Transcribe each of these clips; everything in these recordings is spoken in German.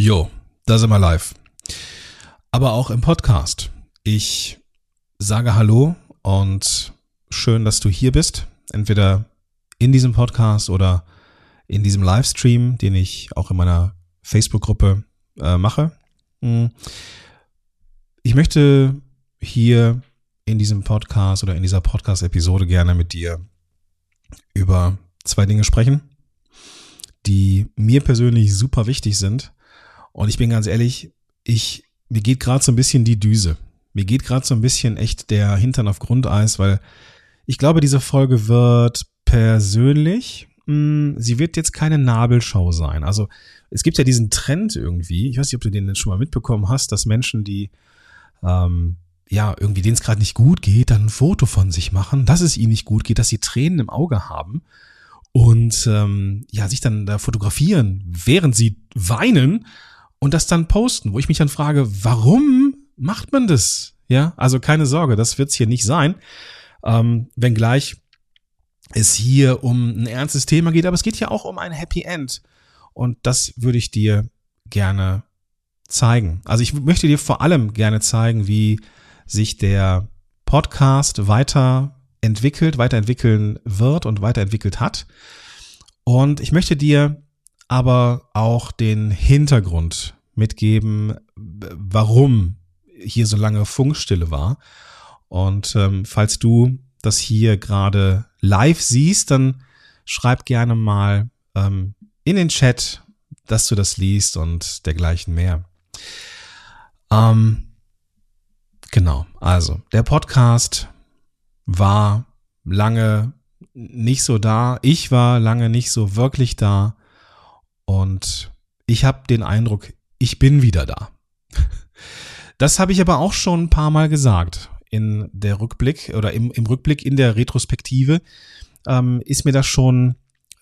Jo, da sind wir live. Aber auch im Podcast. Ich sage Hallo und schön, dass du hier bist. Entweder in diesem Podcast oder in diesem Livestream, den ich auch in meiner Facebook-Gruppe äh, mache. Hm. Ich möchte hier in diesem Podcast oder in dieser Podcast-Episode gerne mit dir über zwei Dinge sprechen, die mir persönlich super wichtig sind und ich bin ganz ehrlich, ich, mir geht gerade so ein bisschen die Düse. Mir geht gerade so ein bisschen echt der Hintern auf Grundeis, weil ich glaube, diese Folge wird persönlich, mh, hm, sie wird jetzt keine Nabelschau sein. Also es gibt ja diesen Trend irgendwie, ich weiß nicht, ob du den schon mal mitbekommen hast, dass Menschen, die ähm, ja, irgendwie denen es gerade nicht gut geht, dann ein Foto von sich machen, dass es ihnen nicht gut geht, dass sie Tränen im Auge haben und ähm, ja, sich dann da fotografieren, während sie weinen und das dann posten, wo ich mich dann frage, warum macht man das? Ja, also keine Sorge, das wird's hier nicht sein. Ähm, wenngleich es hier um ein ernstes Thema geht, aber es geht ja auch um ein Happy End. Und das würde ich dir gerne zeigen. Also ich möchte dir vor allem gerne zeigen, wie sich der Podcast weiterentwickelt, weiterentwickeln wird und weiterentwickelt hat. Und ich möchte dir aber auch den Hintergrund mitgeben, warum hier so lange Funkstille war. Und ähm, falls du das hier gerade live siehst, dann schreib gerne mal ähm, in den Chat, dass du das liest und dergleichen mehr. Ähm, genau, also der Podcast war lange nicht so da. Ich war lange nicht so wirklich da. Und ich habe den Eindruck, ich bin wieder da. Das habe ich aber auch schon ein paar Mal gesagt. In der Rückblick oder im, im Rückblick in der Retrospektive ähm, ist mir das schon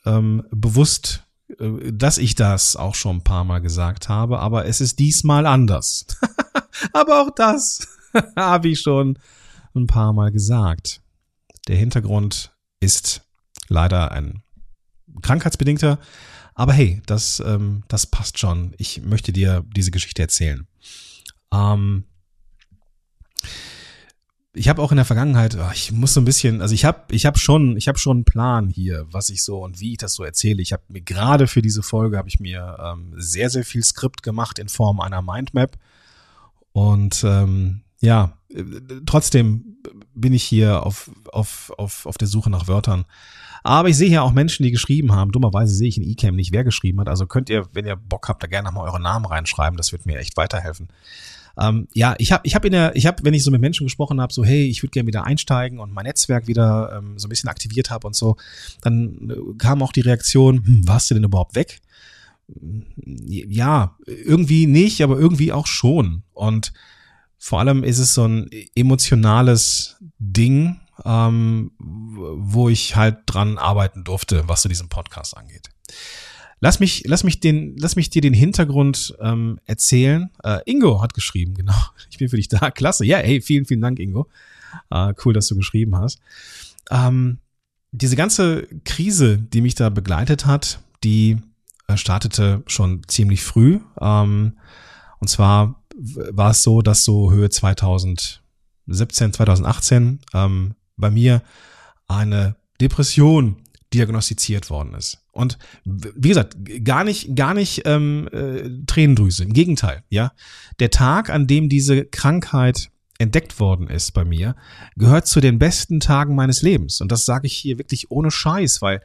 ähm, bewusst, äh, dass ich das auch schon ein paar Mal gesagt habe, aber es ist diesmal anders. aber auch das habe ich schon ein paar Mal gesagt. Der Hintergrund ist leider ein krankheitsbedingter, aber hey, das, ähm, das passt schon. Ich möchte dir diese Geschichte erzählen. Ähm, ich habe auch in der Vergangenheit, oh, ich muss so ein bisschen, also ich habe ich hab schon, ich habe schon einen Plan hier, was ich so und wie ich das so erzähle. Ich habe mir gerade für diese Folge habe ich mir ähm, sehr sehr viel Skript gemacht in Form einer Mindmap und ähm, ja, äh, trotzdem bin ich hier auf auf auf auf der Suche nach Wörtern. Aber ich sehe hier auch Menschen, die geschrieben haben. Dummerweise sehe ich in eCam nicht, wer geschrieben hat. Also könnt ihr, wenn ihr Bock habt, da gerne nochmal eure Namen reinschreiben. Das wird mir echt weiterhelfen. Ähm, ja, ich habe, ich habe in der, ich habe, wenn ich so mit Menschen gesprochen habe, so hey, ich würde gerne wieder einsteigen und mein Netzwerk wieder ähm, so ein bisschen aktiviert habe und so, dann äh, kam auch die Reaktion, hm, warst du denn überhaupt weg? Ja, irgendwie nicht, aber irgendwie auch schon. Und vor allem ist es so ein emotionales Ding, ähm, wo ich halt dran arbeiten durfte, was zu diesem Podcast angeht. Lass mich, lass mich den, lass mich dir den Hintergrund ähm, erzählen. Äh, Ingo hat geschrieben, genau. Ich bin für dich da. Klasse. Ja, hey, vielen, vielen Dank, Ingo. Äh, cool, dass du geschrieben hast. Ähm, diese ganze Krise, die mich da begleitet hat, die äh, startete schon ziemlich früh. Ähm, und zwar war es so, dass so Höhe 2017, 2018 ähm, bei mir eine Depression diagnostiziert worden ist. Und wie gesagt, gar nicht, gar nicht ähm, äh, Tränendrüse. Im Gegenteil, ja. Der Tag, an dem diese Krankheit entdeckt worden ist bei mir, gehört zu den besten Tagen meines Lebens. Und das sage ich hier wirklich ohne Scheiß, weil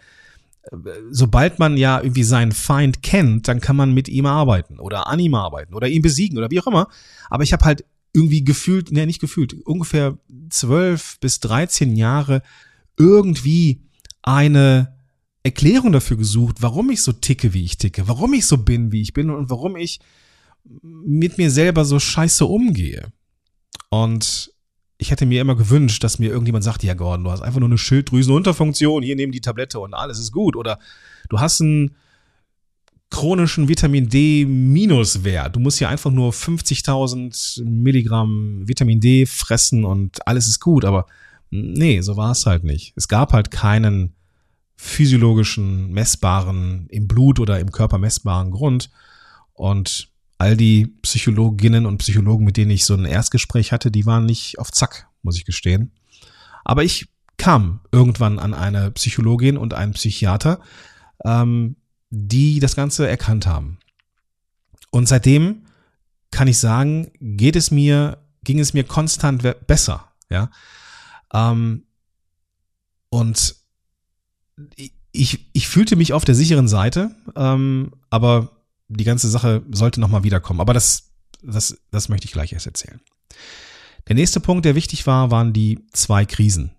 sobald man ja irgendwie seinen Feind kennt, dann kann man mit ihm arbeiten oder an ihm arbeiten oder ihn besiegen oder wie auch immer. Aber ich habe halt irgendwie gefühlt, ne, nicht gefühlt, ungefähr zwölf bis dreizehn Jahre irgendwie eine Erklärung dafür gesucht, warum ich so ticke, wie ich ticke, warum ich so bin, wie ich bin und warum ich mit mir selber so scheiße umgehe. Und ich hätte mir immer gewünscht, dass mir irgendjemand sagt, ja Gordon, du hast einfach nur eine Schilddrüsenunterfunktion, hier nehmen die Tablette und alles ist gut. Oder du hast einen chronischen Vitamin D Minuswert. Du musst hier einfach nur 50.000 Milligramm Vitamin D fressen und alles ist gut. Aber nee, so war es halt nicht. Es gab halt keinen physiologischen, messbaren, im Blut oder im Körper messbaren Grund. Und all die Psychologinnen und Psychologen, mit denen ich so ein Erstgespräch hatte, die waren nicht auf Zack, muss ich gestehen. Aber ich kam irgendwann an eine Psychologin und einen Psychiater, ähm, die das Ganze erkannt haben. Und seitdem kann ich sagen, geht es mir, ging es mir konstant besser, ja. Ähm, und ich, ich fühlte mich auf der sicheren Seite, ähm, aber die ganze Sache sollte nochmal wiederkommen. Aber das, das, das möchte ich gleich erst erzählen. Der nächste Punkt, der wichtig war, waren die zwei Krisen.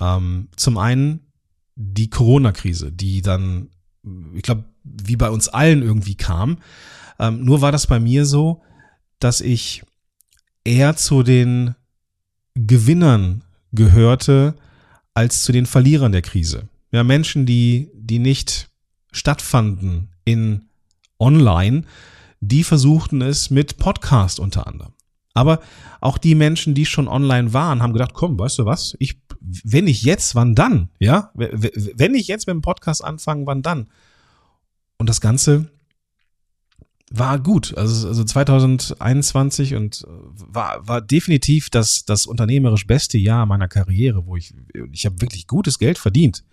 Ähm, zum einen die Corona-Krise, die dann, ich glaube, wie bei uns allen irgendwie kam. Ähm, nur war das bei mir so, dass ich eher zu den Gewinnern gehörte als zu den Verlierern der Krise. Ja, Menschen, die, die nicht stattfanden in online, die versuchten es mit Podcast unter anderem. Aber auch die Menschen, die schon online waren, haben gedacht, komm, weißt du was? Ich, wenn ich jetzt, wann dann? Ja, wenn ich jetzt mit dem Podcast anfange, wann dann? Und das Ganze war gut. Also, also 2021 und war, war definitiv das, das unternehmerisch beste Jahr meiner Karriere, wo ich, ich habe wirklich gutes Geld verdient.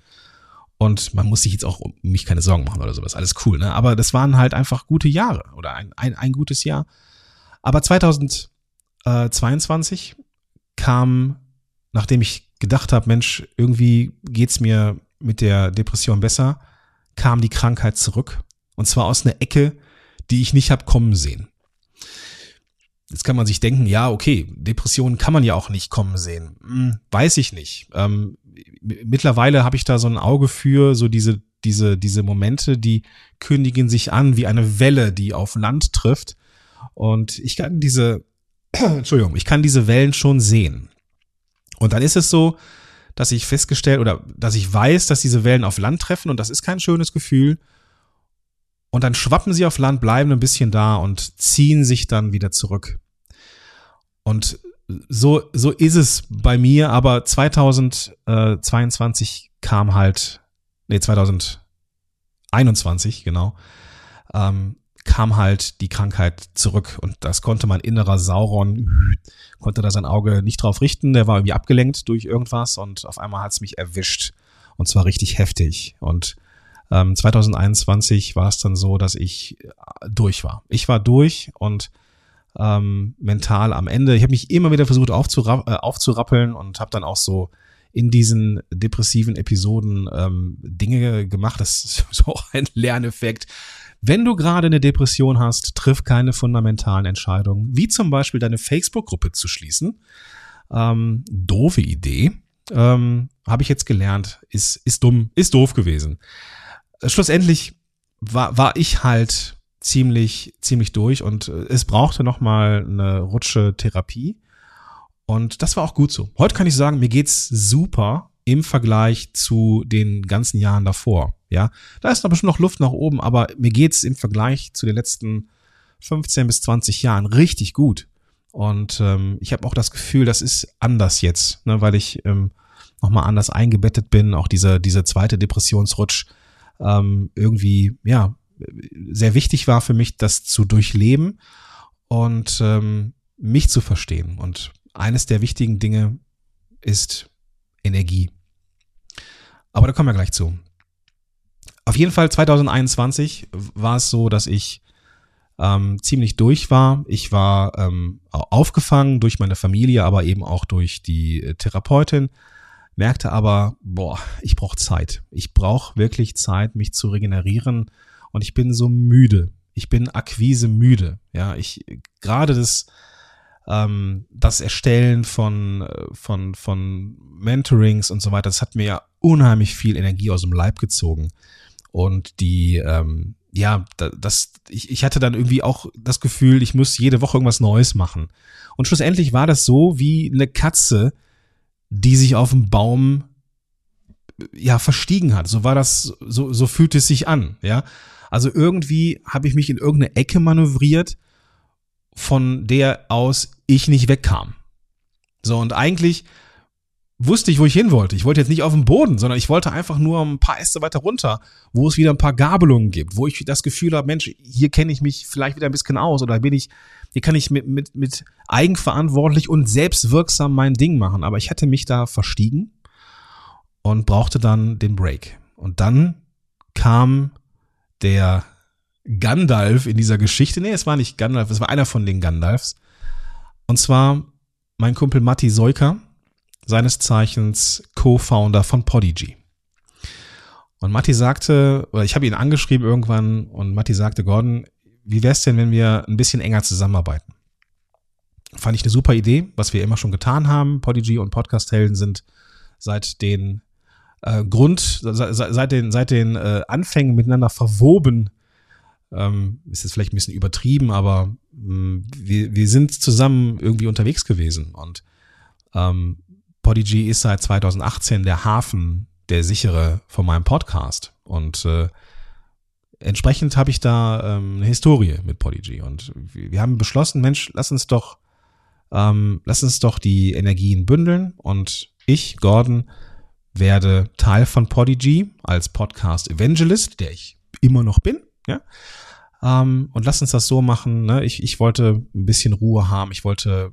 Und man muss sich jetzt auch um mich keine Sorgen machen oder sowas. Alles cool, ne? Aber das waren halt einfach gute Jahre oder ein, ein, ein gutes Jahr. Aber 2022 kam, nachdem ich gedacht habe, Mensch, irgendwie geht's mir mit der Depression besser, kam die Krankheit zurück. Und zwar aus einer Ecke, die ich nicht hab kommen sehen. Jetzt kann man sich denken, ja, okay, Depressionen kann man ja auch nicht kommen sehen. Hm, weiß ich nicht. Ähm, mittlerweile habe ich da so ein Auge für, so diese, diese, diese Momente, die kündigen sich an wie eine Welle, die auf Land trifft. Und ich kann diese, Entschuldigung, ich kann diese Wellen schon sehen. Und dann ist es so, dass ich festgestellt oder dass ich weiß, dass diese Wellen auf Land treffen und das ist kein schönes Gefühl. Und dann schwappen sie auf Land, bleiben ein bisschen da und ziehen sich dann wieder zurück. Und so, so ist es bei mir, aber 2022 kam halt, nee, 2021, genau, ähm, kam halt die Krankheit zurück. Und das konnte mein innerer Sauron, konnte da sein Auge nicht drauf richten, der war irgendwie abgelenkt durch irgendwas und auf einmal hat es mich erwischt. Und zwar richtig heftig. Und ähm, 2021 war es dann so, dass ich äh, durch war. Ich war durch und ähm, mental am Ende. Ich habe mich immer wieder versucht aufzurapp äh, aufzurappeln und habe dann auch so in diesen depressiven Episoden ähm, Dinge gemacht. Das ist so ein Lerneffekt. Wenn du gerade eine Depression hast, triff keine fundamentalen Entscheidungen, wie zum Beispiel deine Facebook-Gruppe zu schließen. Ähm, doofe Idee. Ähm, Habe ich jetzt gelernt, ist, ist dumm, ist doof gewesen schlussendlich war, war ich halt ziemlich, ziemlich durch und äh, es brauchte nochmal eine Rutsche Therapie. Und das war auch gut so. Heute kann ich sagen, mir geht's super im Vergleich zu den ganzen Jahren davor. Ja, da ist noch bestimmt noch Luft nach oben, aber mir geht's im Vergleich zu den letzten 15 bis 20 Jahren richtig gut. Und ähm, ich habe auch das Gefühl, das ist anders jetzt, ne, weil ich ähm, nochmal anders eingebettet bin. Auch dieser, dieser zweite Depressionsrutsch ähm, irgendwie, ja, sehr wichtig war für mich, das zu durchleben und ähm, mich zu verstehen. Und eines der wichtigen Dinge ist Energie. Aber da kommen wir gleich zu. Auf jeden Fall 2021 war es so, dass ich ähm, ziemlich durch war. Ich war ähm, aufgefangen durch meine Familie, aber eben auch durch die äh, Therapeutin merkte aber, boah, ich brauche Zeit. Ich brauche wirklich Zeit, mich zu regenerieren und ich bin so müde. Ich bin Akquise müde. Ja, ich gerade das ähm, das Erstellen von von von Mentorings und so weiter, das hat mir ja unheimlich viel Energie aus dem Leib gezogen und die ähm, ja, das, ich, ich hatte dann irgendwie auch das Gefühl, ich muss jede Woche irgendwas Neues machen. Und schlussendlich war das so wie eine Katze, die sich auf dem Baum ja verstiegen hat. So war das, so, so fühlte es sich an, ja. Also irgendwie habe ich mich in irgendeine Ecke manövriert, von der aus ich nicht wegkam. So, und eigentlich wusste ich, wo ich hin wollte. Ich wollte jetzt nicht auf den Boden, sondern ich wollte einfach nur ein paar Äste weiter runter, wo es wieder ein paar Gabelungen gibt, wo ich das Gefühl habe, Mensch, hier kenne ich mich vielleicht wieder ein bisschen aus oder bin ich, hier kann ich mit, mit, mit eigenverantwortlich und selbstwirksam mein Ding machen. Aber ich hätte mich da verstiegen und brauchte dann den Break. Und dann kam der Gandalf in dieser Geschichte. Nee, es war nicht Gandalf, es war einer von den Gandalfs. Und zwar mein Kumpel Matti Seuker seines Zeichens Co-Founder von Podigy. Und Matti sagte, oder ich habe ihn angeschrieben irgendwann und Matti sagte, Gordon, wie wär's denn, wenn wir ein bisschen enger zusammenarbeiten? Fand ich eine super Idee, was wir immer schon getan haben. Podigy und Podcast-Helden sind seit den äh, Grund, seit, den, seit den äh, Anfängen miteinander verwoben. Ähm, ist jetzt vielleicht ein bisschen übertrieben, aber mh, mm, wir, wir sind zusammen irgendwie unterwegs gewesen und ähm, Podigy ist seit 2018 der Hafen, der sichere von meinem Podcast. Und äh, entsprechend habe ich da ähm, eine Historie mit Podigy. Und wir haben beschlossen, Mensch, lass uns doch, ähm, lass uns doch die Energien bündeln. Und ich, Gordon, werde Teil von Podigy als Podcast Evangelist, der ich immer noch bin. Ja. Ähm, und lass uns das so machen. Ne? Ich, ich wollte ein bisschen Ruhe haben. Ich wollte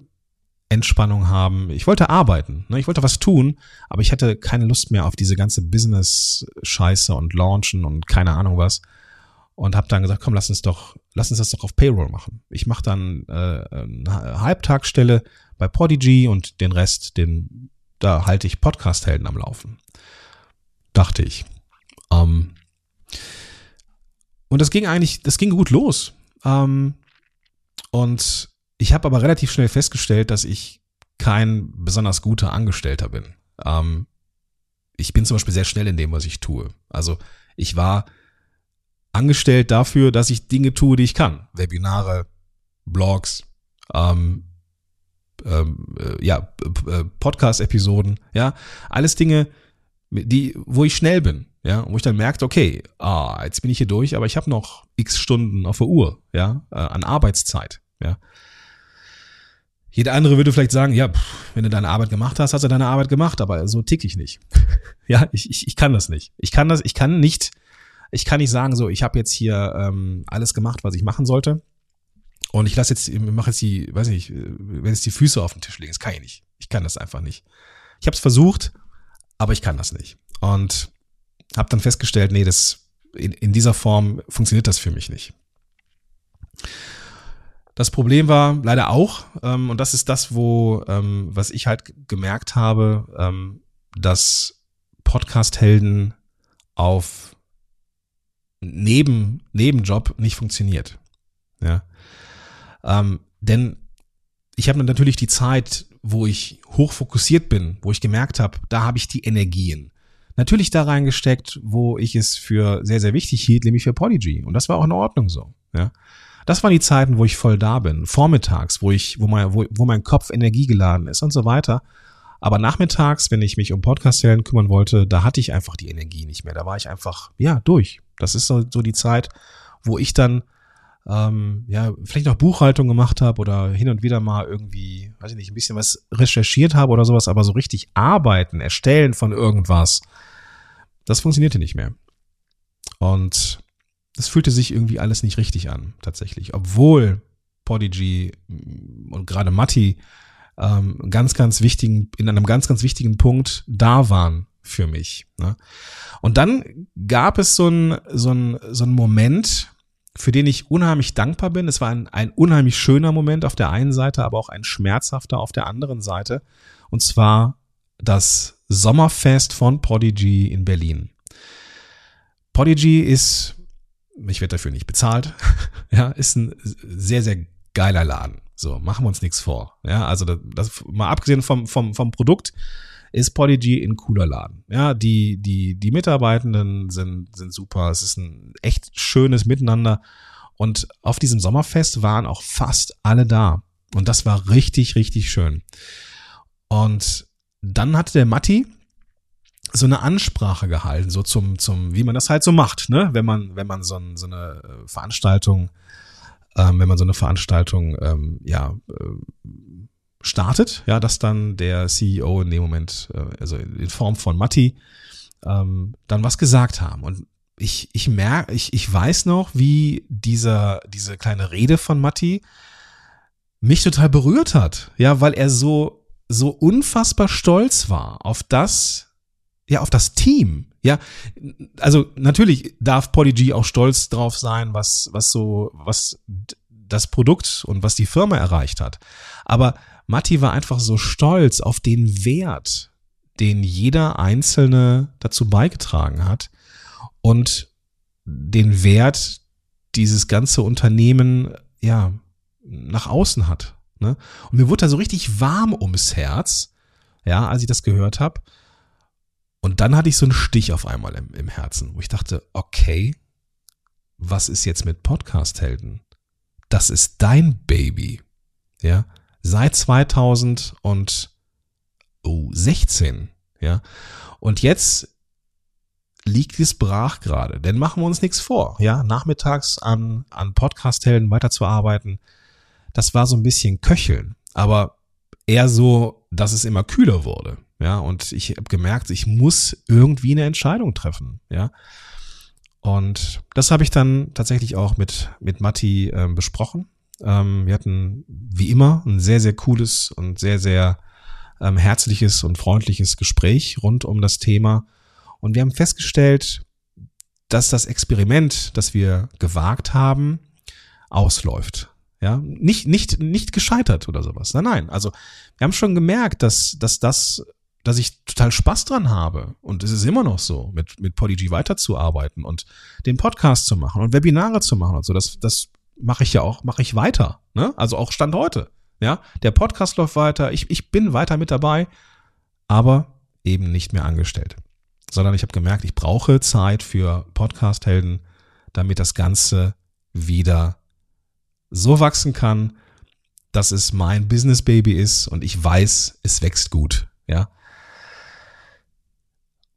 Entspannung haben. Ich wollte arbeiten, ne? ich wollte was tun, aber ich hatte keine Lust mehr auf diese ganze Business-Scheiße und Launchen und keine Ahnung was. Und habe dann gesagt, komm, lass uns doch, lass uns das doch auf Payroll machen. Ich mache dann äh, eine Halbtagsstelle bei Podigy und den Rest, den da halte ich Podcast-Helden am Laufen. Dachte ich. Ähm, und das ging eigentlich, das ging gut los. Ähm, und ich habe aber relativ schnell festgestellt, dass ich kein besonders guter Angestellter bin. Ähm, ich bin zum Beispiel sehr schnell in dem, was ich tue. Also ich war angestellt dafür, dass ich Dinge tue, die ich kann. Webinare, Blogs, ähm, ähm, äh, ja, äh, Podcast-Episoden, ja, alles Dinge, die, wo ich schnell bin, ja, wo ich dann merke, okay, ah, jetzt bin ich hier durch, aber ich habe noch x Stunden auf der Uhr, ja, äh, an Arbeitszeit, ja. Jeder andere würde vielleicht sagen, ja, pff, wenn du deine Arbeit gemacht hast, hast du deine Arbeit gemacht, aber so tick ich nicht. ja, ich, ich, ich kann das nicht. Ich kann das, ich kann nicht, ich kann nicht sagen, so, ich habe jetzt hier ähm, alles gemacht, was ich machen sollte. Und ich lasse jetzt, mache jetzt die, weiß nicht, wenn jetzt die Füße auf den Tisch legen, das kann ich nicht. Ich kann das einfach nicht. Ich habe es versucht, aber ich kann das nicht. Und habe dann festgestellt, nee, das in, in dieser Form funktioniert das für mich nicht. Das Problem war leider auch, ähm, und das ist das, wo, ähm, was ich halt gemerkt habe, ähm, dass Podcast-Helden auf neben, Nebenjob nicht funktioniert. Ja. Ähm, denn ich habe natürlich die Zeit, wo ich hoch fokussiert bin, wo ich gemerkt habe, da habe ich die Energien. Natürlich da reingesteckt, wo ich es für sehr, sehr wichtig hielt, nämlich für Podigy. Und das war auch in Ordnung so. Ja. Das waren die Zeiten, wo ich voll da bin. Vormittags, wo ich, wo mein, wo, wo mein Kopf energiegeladen ist und so weiter. Aber nachmittags, wenn ich mich um Podcast-Serien kümmern wollte, da hatte ich einfach die Energie nicht mehr. Da war ich einfach, ja, durch. Das ist so, so die Zeit, wo ich dann ähm, ja, vielleicht noch Buchhaltung gemacht habe oder hin und wieder mal irgendwie, weiß ich nicht, ein bisschen was recherchiert habe oder sowas, aber so richtig arbeiten, erstellen von irgendwas, das funktionierte nicht mehr. Und das fühlte sich irgendwie alles nicht richtig an, tatsächlich. Obwohl Podigy mm, und gerade Matti ähm, ganz, ganz wichtigen, in einem ganz, ganz wichtigen Punkt da waren für mich. Ne? Und dann gab es so ein, so ein, so ein Moment, für den ich unheimlich dankbar bin. Es war ein, ein unheimlich schöner Moment auf der einen Seite, aber auch ein schmerzhafter auf der anderen Seite. Und zwar das Sommerfest von Podigy in Berlin. Podigy ist ich werde dafür nicht bezahlt. ja, ist ein sehr, sehr geiler Laden. So, machen wir uns nichts vor. Ja, also das, das mal abgesehen vom, vom, vom Produkt ist Podigy ein cooler Laden. Ja, die, die, die Mitarbeitenden sind, sind super. Es ist ein echt schönes Miteinander. Und auf diesem Sommerfest waren auch fast alle da. Und das war richtig, richtig schön. Und dann hatte der Matti, so eine Ansprache gehalten, so zum, zum, wie man das halt so macht, ne? Wenn man, wenn man so, so eine äh, Veranstaltung, ähm, wenn man so eine Veranstaltung, ähm, ja, äh, startet, ja, dass dann der CEO in dem Moment, äh, also in Form von Matti, ähm, dann was gesagt haben. Und ich, ich merke, ich, ich weiß noch, wie dieser, diese kleine Rede von Matti mich total berührt hat. Ja, weil er so, so unfassbar stolz war auf das, ja, auf das Team. Ja, also natürlich darf Polyg auch stolz drauf sein, was, was so, was das Produkt und was die Firma erreicht hat. Aber Matti war einfach so stolz auf den Wert, den jeder Einzelne dazu beigetragen hat und den Wert dieses ganze Unternehmen, ja, nach außen hat. Ne? Und mir wurde da so richtig warm ums Herz, ja, als ich das gehört habe. Und dann hatte ich so einen Stich auf einmal im, im Herzen, wo ich dachte, okay, was ist jetzt mit Podcast-Helden? Das ist dein Baby. Ja, seit 2016. Ja, und jetzt liegt es brach gerade. Denn machen wir uns nichts vor. Ja, nachmittags an, an Podcast-Helden weiterzuarbeiten, das war so ein bisschen Köcheln. Aber eher so, dass es immer kühler wurde. Ja, und ich habe gemerkt, ich muss irgendwie eine Entscheidung treffen. Ja. Und das habe ich dann tatsächlich auch mit, mit Matti ähm, besprochen. Ähm, wir hatten wie immer ein sehr, sehr cooles und sehr, sehr ähm, herzliches und freundliches Gespräch rund um das Thema. Und wir haben festgestellt, dass das Experiment, das wir gewagt haben, ausläuft. Ja, nicht, nicht, nicht gescheitert oder sowas. Nein, nein. Also, wir haben schon gemerkt, dass, dass das dass ich total Spaß dran habe. Und es ist immer noch so, mit, mit Polyg weiterzuarbeiten und den Podcast zu machen und Webinare zu machen und so. Das, das mache ich ja auch, mache ich weiter. Ne? Also auch Stand heute. Ja, der Podcast läuft weiter. Ich, ich bin weiter mit dabei, aber eben nicht mehr angestellt. Sondern ich habe gemerkt, ich brauche Zeit für Podcast-Helden, damit das Ganze wieder so wachsen kann, dass es mein Business Baby ist und ich weiß, es wächst gut. Ja,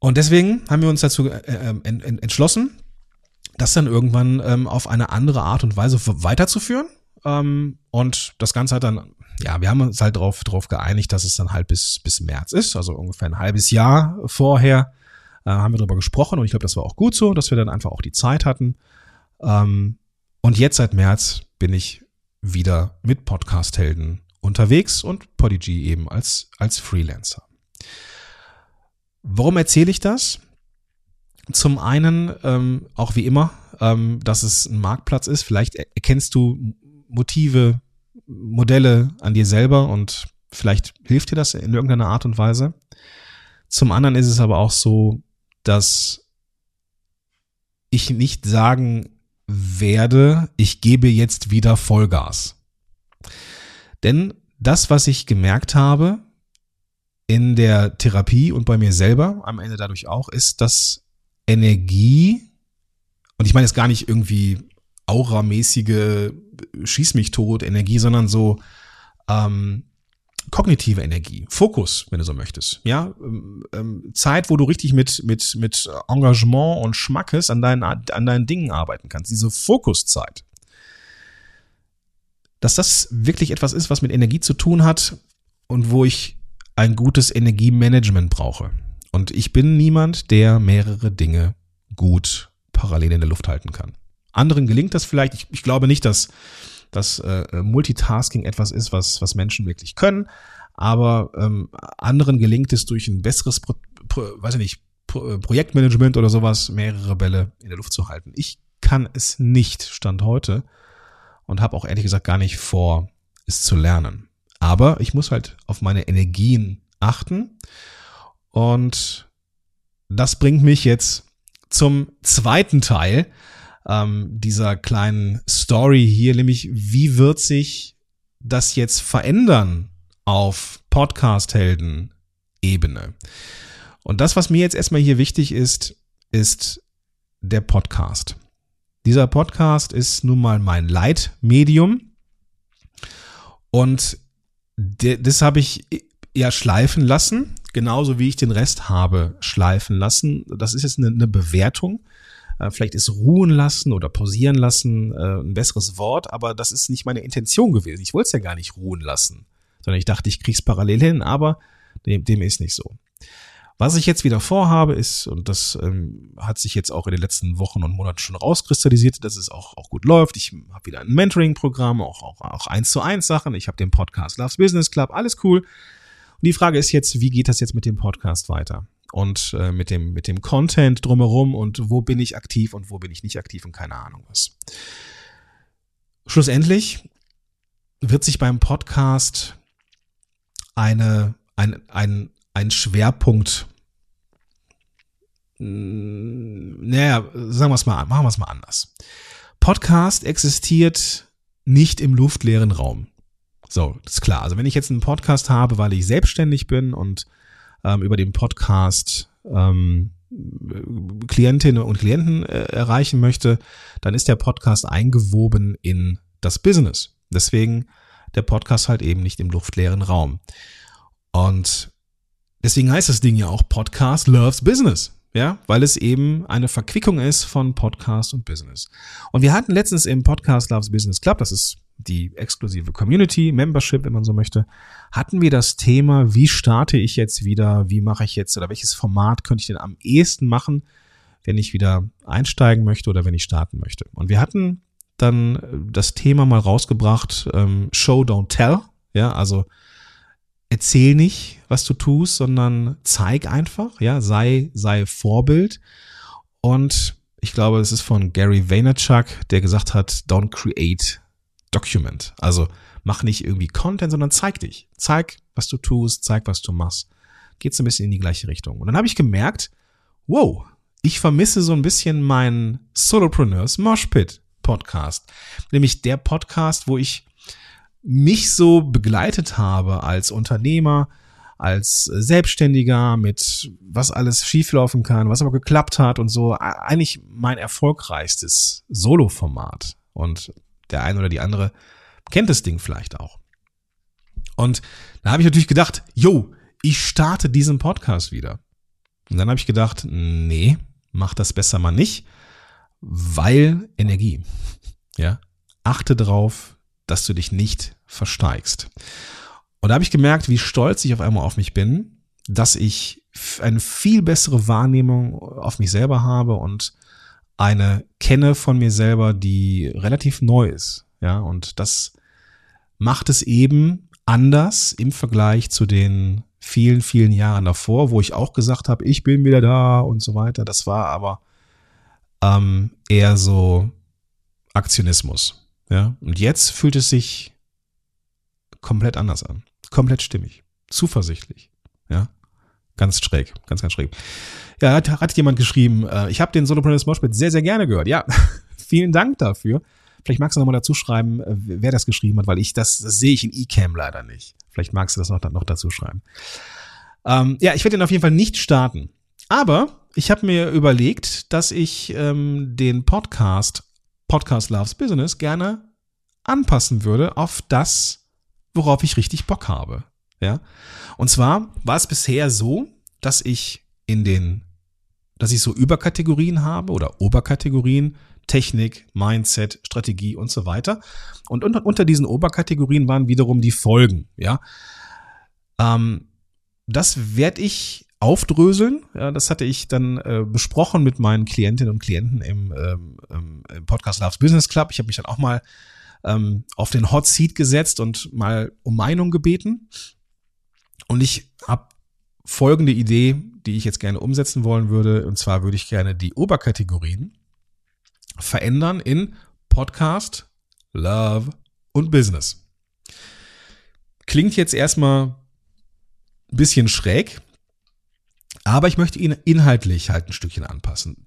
und deswegen haben wir uns dazu äh, ähm, entschlossen, das dann irgendwann ähm, auf eine andere Art und Weise weiterzuführen. Ähm, und das Ganze hat dann, ja, wir haben uns halt darauf drauf geeinigt, dass es dann halt bis, bis März ist, also ungefähr ein halbes Jahr vorher äh, haben wir darüber gesprochen und ich glaube, das war auch gut so, dass wir dann einfach auch die Zeit hatten. Ähm, und jetzt seit März bin ich wieder mit Podcast-Helden unterwegs und Podigy eben als, als Freelancer. Warum erzähle ich das? Zum einen, ähm, auch wie immer, ähm, dass es ein Marktplatz ist. Vielleicht erkennst du Motive, Modelle an dir selber und vielleicht hilft dir das in irgendeiner Art und Weise. Zum anderen ist es aber auch so, dass ich nicht sagen werde, ich gebe jetzt wieder Vollgas. Denn das, was ich gemerkt habe, in der Therapie und bei mir selber am Ende dadurch auch, ist, dass Energie, und ich meine jetzt gar nicht irgendwie auramäßige Schieß mich tot Energie, sondern so ähm, kognitive Energie, Fokus, wenn du so möchtest. Ja, ähm, ähm Zeit, wo du richtig mit, mit, mit Engagement und Schmackes an deinen, an deinen Dingen arbeiten kannst. Diese Fokuszeit. Dass das wirklich etwas ist, was mit Energie zu tun hat und wo ich ein gutes Energiemanagement brauche. Und ich bin niemand, der mehrere Dinge gut parallel in der Luft halten kann. Anderen gelingt das vielleicht. Ich, ich glaube nicht, dass, dass äh, Multitasking etwas ist, was, was Menschen wirklich können. Aber ähm, anderen gelingt es durch ein besseres, Pro, Pro, weiß ich nicht, Pro, Projektmanagement oder sowas, mehrere Bälle in der Luft zu halten. Ich kann es nicht, Stand heute. Und habe auch ehrlich gesagt gar nicht vor, es zu lernen. Aber ich muss halt auf meine Energien achten. Und das bringt mich jetzt zum zweiten Teil ähm, dieser kleinen Story hier, nämlich wie wird sich das jetzt verändern auf Podcast-Helden-Ebene? Und das, was mir jetzt erstmal hier wichtig ist, ist der Podcast. Dieser Podcast ist nun mal mein Leitmedium. Und das habe ich ja schleifen lassen, genauso wie ich den Rest habe schleifen lassen. Das ist jetzt eine, eine Bewertung. Äh, vielleicht ist ruhen lassen oder pausieren lassen äh, ein besseres Wort, aber das ist nicht meine Intention gewesen. Ich wollte es ja gar nicht ruhen lassen. sondern ich dachte, ich krieg's parallel hin, aber dem, dem ist nicht so. Was ich jetzt wieder vorhabe, ist, und das ähm, hat sich jetzt auch in den letzten Wochen und Monaten schon rauskristallisiert, dass es auch, auch gut läuft. Ich habe wieder ein Mentoring-Programm, auch, auch, auch eins zu eins Sachen. Ich habe den Podcast Loves Business Club, alles cool. Und die Frage ist jetzt, wie geht das jetzt mit dem Podcast weiter? Und äh, mit, dem, mit dem Content drumherum und wo bin ich aktiv und wo bin ich nicht aktiv und keine Ahnung was. Schlussendlich wird sich beim Podcast eine, ein, ein, ein Schwerpunkt, naja, sagen wir es mal, machen wir es mal anders. Podcast existiert nicht im luftleeren Raum. So, ist klar. Also wenn ich jetzt einen Podcast habe, weil ich selbstständig bin und ähm, über den Podcast ähm, Klientinnen und Klienten äh, erreichen möchte, dann ist der Podcast eingewoben in das Business. Deswegen der Podcast halt eben nicht im luftleeren Raum. Und deswegen heißt das Ding ja auch Podcast Loves Business. Ja, weil es eben eine Verquickung ist von Podcast und Business. Und wir hatten letztens im Podcast Loves Business Club, das ist die exklusive Community, Membership, wenn man so möchte, hatten wir das Thema, wie starte ich jetzt wieder, wie mache ich jetzt oder welches Format könnte ich denn am ehesten machen, wenn ich wieder einsteigen möchte oder wenn ich starten möchte. Und wir hatten dann das Thema mal rausgebracht, ähm, Show, Don't Tell. Ja, also erzähl nicht, was du tust, sondern zeig einfach, ja, sei, sei Vorbild. Und ich glaube, es ist von Gary Vaynerchuk, der gesagt hat, don't create document. Also mach nicht irgendwie Content, sondern zeig dich. Zeig, was du tust, zeig, was du machst. Geht so ein bisschen in die gleiche Richtung. Und dann habe ich gemerkt, wow, ich vermisse so ein bisschen meinen Solopreneurs Moshpit Podcast. Nämlich der Podcast, wo ich mich so begleitet habe als Unternehmer, als Selbstständiger mit was alles schieflaufen kann, was aber geklappt hat und so, eigentlich mein erfolgreichstes Solo-Format. Und der eine oder die andere kennt das Ding vielleicht auch. Und da habe ich natürlich gedacht, yo, ich starte diesen Podcast wieder. Und dann habe ich gedacht, nee, mach das besser mal nicht, weil Energie. Ja, achte drauf, dass du dich nicht versteigst. Und da habe ich gemerkt, wie stolz ich auf einmal auf mich bin, dass ich eine viel bessere Wahrnehmung auf mich selber habe und eine kenne von mir selber, die relativ neu ist. Ja, und das macht es eben anders im Vergleich zu den vielen, vielen Jahren davor, wo ich auch gesagt habe, ich bin wieder da und so weiter. Das war aber ähm, eher so Aktionismus. Ja, und jetzt fühlt es sich komplett anders an. Komplett stimmig. Zuversichtlich. Ja, ganz schräg. Ganz, ganz schräg. Ja, hat, hat jemand geschrieben, äh, ich habe den Solopreneurs Moshpit sehr, sehr gerne gehört. Ja, vielen Dank dafür. Vielleicht magst du nochmal dazu schreiben, äh, wer das geschrieben hat, weil ich das, das sehe ich in eCam leider nicht. Vielleicht magst du das noch, noch dazu schreiben. Ähm, ja, ich werde den auf jeden Fall nicht starten. Aber ich habe mir überlegt, dass ich ähm, den Podcast Podcast Loves Business gerne anpassen würde auf das, worauf ich richtig Bock habe. Ja. Und zwar war es bisher so, dass ich in den, dass ich so Überkategorien habe oder Oberkategorien, Technik, Mindset, Strategie und so weiter. Und unter, diesen Oberkategorien waren wiederum die Folgen. Ja. Ähm, das werde ich aufdröseln. Ja, das hatte ich dann äh, besprochen mit meinen Klientinnen und Klienten im, ähm, im Podcast Loves Business Club. Ich habe mich dann auch mal ähm, auf den Hot Seat gesetzt und mal um Meinung gebeten. Und ich habe folgende Idee, die ich jetzt gerne umsetzen wollen würde. Und zwar würde ich gerne die Oberkategorien verändern in Podcast, Love und Business. Klingt jetzt erstmal ein bisschen schräg, aber ich möchte ihn inhaltlich halt ein Stückchen anpassen.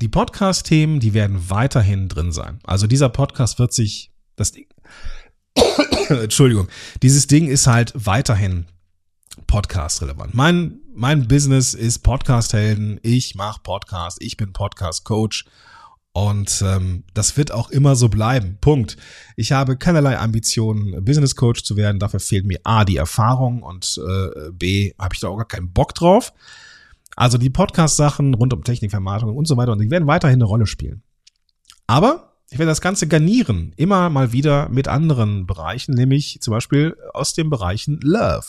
Die Podcast-Themen, die werden weiterhin drin sein. Also dieser Podcast wird sich, das Ding, Entschuldigung, dieses Ding ist halt weiterhin Podcast-relevant. Mein, mein Business ist Podcast-Helden. Ich mache Podcast. Ich bin Podcast-Coach. Und ähm, das wird auch immer so bleiben. Punkt. Ich habe keinerlei Ambitionen, Business Coach zu werden. Dafür fehlt mir A, die Erfahrung und äh, B, habe ich da auch gar keinen Bock drauf. Also die Podcast-Sachen rund um Technik, Vermarktung und so weiter, und die werden weiterhin eine Rolle spielen. Aber ich werde das Ganze garnieren, immer mal wieder mit anderen Bereichen, nämlich zum Beispiel aus den Bereichen Love.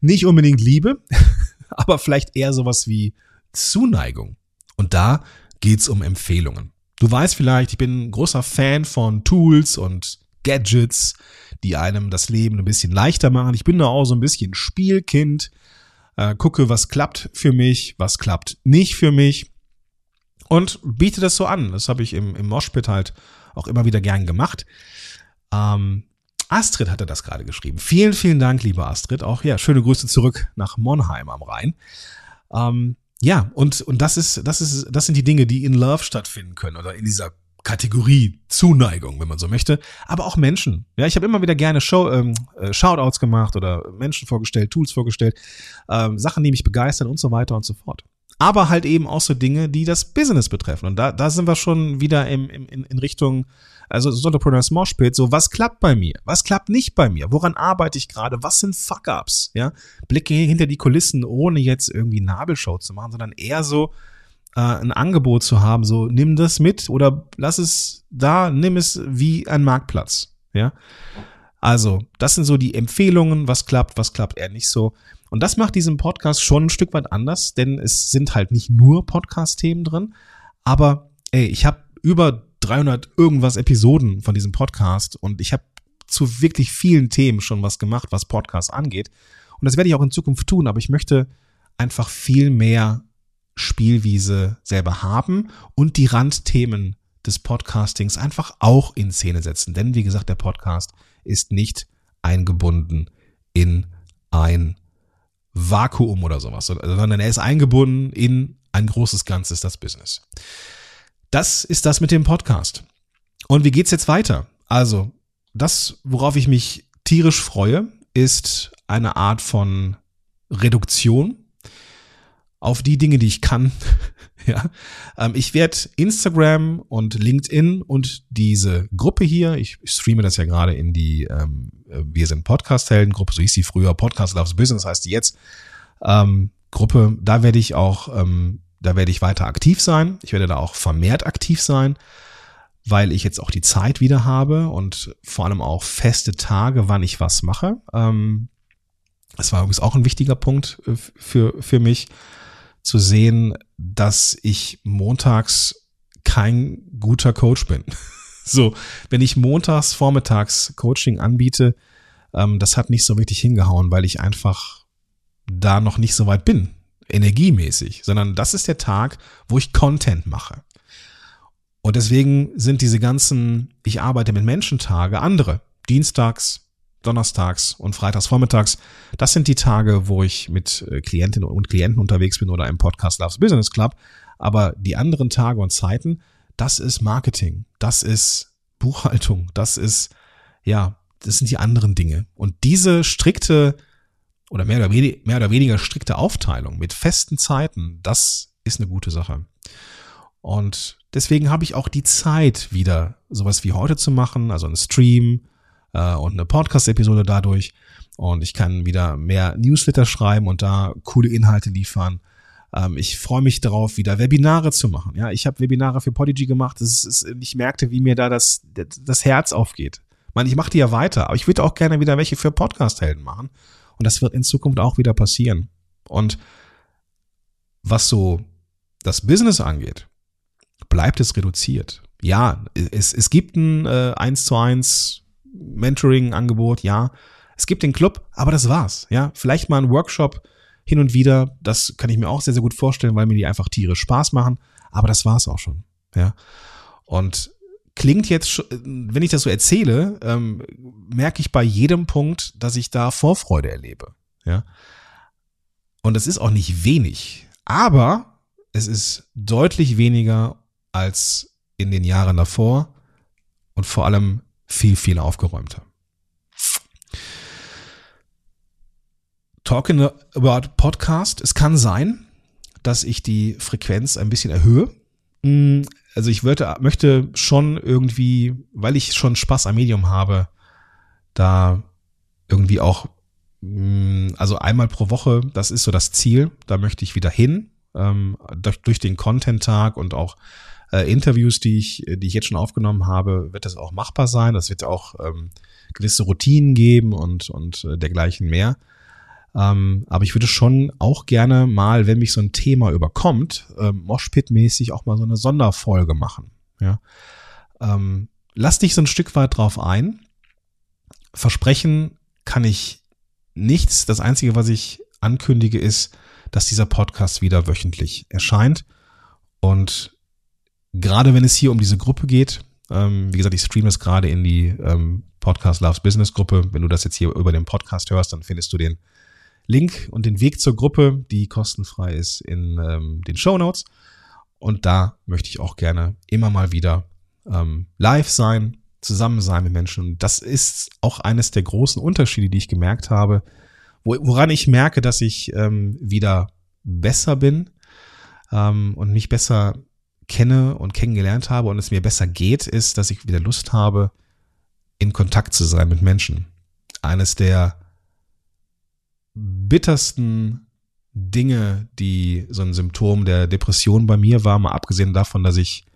Nicht unbedingt Liebe, aber vielleicht eher sowas wie Zuneigung. Und da geht's um Empfehlungen. Du weißt vielleicht, ich bin großer Fan von Tools und Gadgets, die einem das Leben ein bisschen leichter machen. Ich bin da auch so ein bisschen Spielkind, äh, gucke, was klappt für mich, was klappt nicht für mich und biete das so an. Das habe ich im, im Moshpit halt auch immer wieder gern gemacht. Ähm, Astrid hatte das gerade geschrieben. Vielen, vielen Dank, liebe Astrid. Auch ja, schöne Grüße zurück nach Monheim am Rhein. Ähm, ja, und, und das ist, das ist, das sind die Dinge, die in Love stattfinden können oder in dieser Kategorie Zuneigung, wenn man so möchte, aber auch Menschen. Ja, ich habe immer wieder gerne Show, ähm, äh, Shoutouts gemacht oder Menschen vorgestellt, Tools vorgestellt, ähm, Sachen, die mich begeistern und so weiter und so fort aber halt eben auch so Dinge, die das Business betreffen. Und da, da sind wir schon wieder im, im, in Richtung, also Solopreneurs Moshpit, so was klappt bei mir, was klappt nicht bei mir, woran arbeite ich gerade, was sind Fuck-Ups, ja, Blicke hinter die Kulissen, ohne jetzt irgendwie Nabelshow zu machen, sondern eher so äh, ein Angebot zu haben, so nimm das mit oder lass es da, nimm es wie ein Marktplatz, ja. Also, das sind so die Empfehlungen, was klappt, was klappt eher nicht so. Und das macht diesen Podcast schon ein Stück weit anders, denn es sind halt nicht nur Podcast-Themen drin, aber ey, ich habe über 300 irgendwas Episoden von diesem Podcast und ich habe zu wirklich vielen Themen schon was gemacht, was Podcasts angeht. Und das werde ich auch in Zukunft tun, aber ich möchte einfach viel mehr Spielwiese selber haben und die Randthemen des Podcastings einfach auch in Szene setzen. Denn wie gesagt, der Podcast ist nicht eingebunden in ein Vakuum oder sowas, sondern er ist eingebunden in ein großes Ganzes, das Business. Das ist das mit dem Podcast. Und wie geht's jetzt weiter? Also, das, worauf ich mich tierisch freue, ist eine Art von Reduktion auf die Dinge, die ich kann. ja, ähm, ich werde Instagram und LinkedIn und diese Gruppe hier, ich streame das ja gerade in die ähm, Wir sind Podcast-Helden-Gruppe, so hieß sie früher, Podcast Loves Business heißt die jetzt, ähm, Gruppe, da werde ich auch, ähm, da werde ich weiter aktiv sein. Ich werde da auch vermehrt aktiv sein, weil ich jetzt auch die Zeit wieder habe und vor allem auch feste Tage, wann ich was mache. Ähm, das war übrigens auch ein wichtiger Punkt äh, für, für mich zu sehen, dass ich montags kein guter Coach bin. so, wenn ich montags vormittags Coaching anbiete, ähm, das hat nicht so wirklich hingehauen, weil ich einfach da noch nicht so weit bin, energiemäßig, sondern das ist der Tag, wo ich Content mache. Und deswegen sind diese ganzen, ich arbeite mit Menschen Tage andere. Dienstags, donnerstags und freitags vormittags. Das sind die Tage, wo ich mit äh, Klientinnen und Klienten unterwegs bin oder im Podcast Loves Business Club. Aber die anderen Tage und Zeiten, das ist Marketing, das ist Buchhaltung, das ist, ja, das sind die anderen Dinge. Und diese strikte oder mehr oder, mehr oder weniger strikte Aufteilung mit festen Zeiten, das ist eine gute Sache. Und deswegen habe ich auch die Zeit, wieder sowas wie heute zu machen, also einen Stream, äh, und eine Podcast-Episode dadurch. Und ich kann wieder mehr Newsletter schreiben und da coole Inhalte liefern. Ähm, ich freue mich darauf, wieder Webinare zu machen. Ja, ich habe Webinare für Podigy gemacht. Das ist, ich merkte, wie mir da das, das Herz aufgeht. Ich meine, ich mache die ja weiter, aber ich würde auch gerne wieder welche für Podcast-Helden machen. Und das wird in Zukunft auch wieder passieren. Und was so das Business angeht, bleibt es reduziert. Ja, es, es gibt ein äh, 1 zu 1 Mentoring-Angebot, ja. Es gibt den Club, aber das war's, ja. Vielleicht mal ein Workshop hin und wieder, das kann ich mir auch sehr, sehr gut vorstellen, weil mir die einfach Tiere Spaß machen, aber das war's auch schon, ja. Und klingt jetzt, wenn ich das so erzähle, ähm, merke ich bei jedem Punkt, dass ich da Vorfreude erlebe, ja. Und es ist auch nicht wenig, aber es ist deutlich weniger als in den Jahren davor und vor allem viel, viel aufgeräumter. Talking about Podcast. Es kann sein, dass ich die Frequenz ein bisschen erhöhe. Mm, also ich würde, möchte schon irgendwie, weil ich schon Spaß am Medium habe, da irgendwie auch, mm, also einmal pro Woche, das ist so das Ziel, da möchte ich wieder hin, ähm, durch, durch den Content-Tag und auch äh, Interviews, die ich, die ich jetzt schon aufgenommen habe, wird das auch machbar sein. Das wird auch ähm, gewisse Routinen geben und, und äh, dergleichen mehr. Ähm, aber ich würde schon auch gerne mal, wenn mich so ein Thema überkommt, ähm, Moshpit-mäßig auch mal so eine Sonderfolge machen. Ja. Ähm, lass dich so ein Stück weit drauf ein. Versprechen kann ich nichts. Das Einzige, was ich ankündige, ist, dass dieser Podcast wieder wöchentlich erscheint. Und gerade wenn es hier um diese Gruppe geht, ähm, wie gesagt, ich streame es gerade in die ähm, Podcast Loves Business Gruppe. Wenn du das jetzt hier über den Podcast hörst, dann findest du den Link und den Weg zur Gruppe, die kostenfrei ist, in ähm, den Show Notes. Und da möchte ich auch gerne immer mal wieder ähm, live sein, zusammen sein mit Menschen. Und das ist auch eines der großen Unterschiede, die ich gemerkt habe, wo, woran ich merke, dass ich ähm, wieder besser bin ähm, und mich besser kenne und kennengelernt habe und es mir besser geht, ist, dass ich wieder Lust habe, in Kontakt zu sein mit Menschen. Eines der bittersten Dinge, die so ein Symptom der Depression bei mir war, mal abgesehen davon, dass ich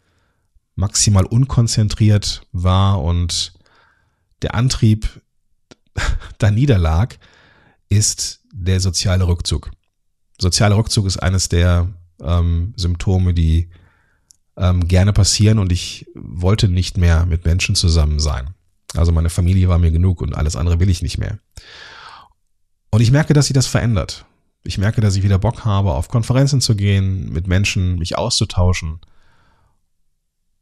maximal unkonzentriert war und der Antrieb da niederlag, ist der soziale Rückzug. Sozialer Rückzug ist eines der ähm, Symptome, die ähm, gerne passieren und ich wollte nicht mehr mit Menschen zusammen sein. Also meine Familie war mir genug und alles andere will ich nicht mehr. Und ich merke, dass sich das verändert. Ich merke, dass ich wieder Bock habe, auf Konferenzen zu gehen, mit Menschen mich auszutauschen.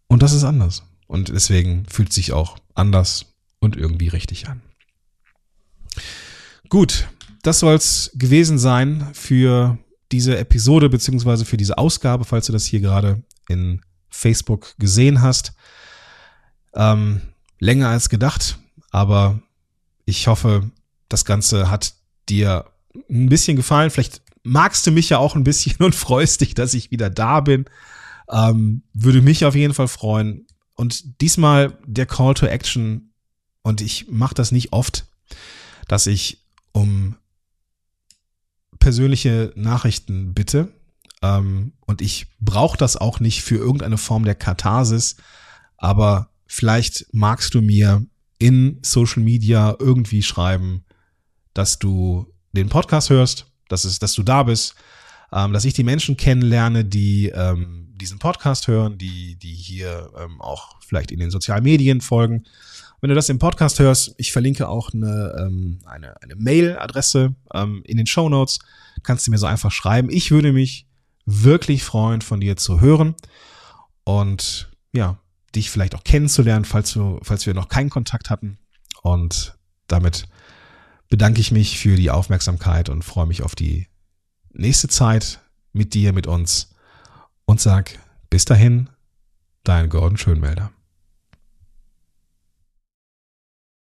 Und das ist anders. Und deswegen fühlt sich auch anders und irgendwie richtig an. Gut, das soll's gewesen sein für diese Episode beziehungsweise für diese Ausgabe, falls du das hier gerade in Facebook gesehen hast. Ähm, länger als gedacht, aber ich hoffe, das Ganze hat dir ein bisschen gefallen. Vielleicht magst du mich ja auch ein bisschen und freust dich, dass ich wieder da bin. Ähm, würde mich auf jeden Fall freuen. Und diesmal der Call to Action. Und ich mache das nicht oft, dass ich um persönliche Nachrichten bitte. Ähm, und ich brauche das auch nicht für irgendeine Form der Katharsis. Aber vielleicht magst du mir in Social Media irgendwie schreiben, dass du den Podcast hörst, dass, es, dass du da bist, ähm, dass ich die Menschen kennenlerne, die ähm, diesen Podcast hören, die, die hier ähm, auch vielleicht in den sozialen Medien folgen. Wenn du das im Podcast hörst, ich verlinke auch eine, ähm, eine, eine Mail-Adresse ähm, in den Show Notes. Kannst du mir so einfach schreiben. Ich würde mich wirklich freuen, von dir zu hören und ja, dich vielleicht auch kennenzulernen, falls du, falls wir noch keinen Kontakt hatten. Und damit bedanke ich mich für die Aufmerksamkeit und freue mich auf die nächste Zeit mit dir, mit uns und sag bis dahin, dein Gordon Schönmelder.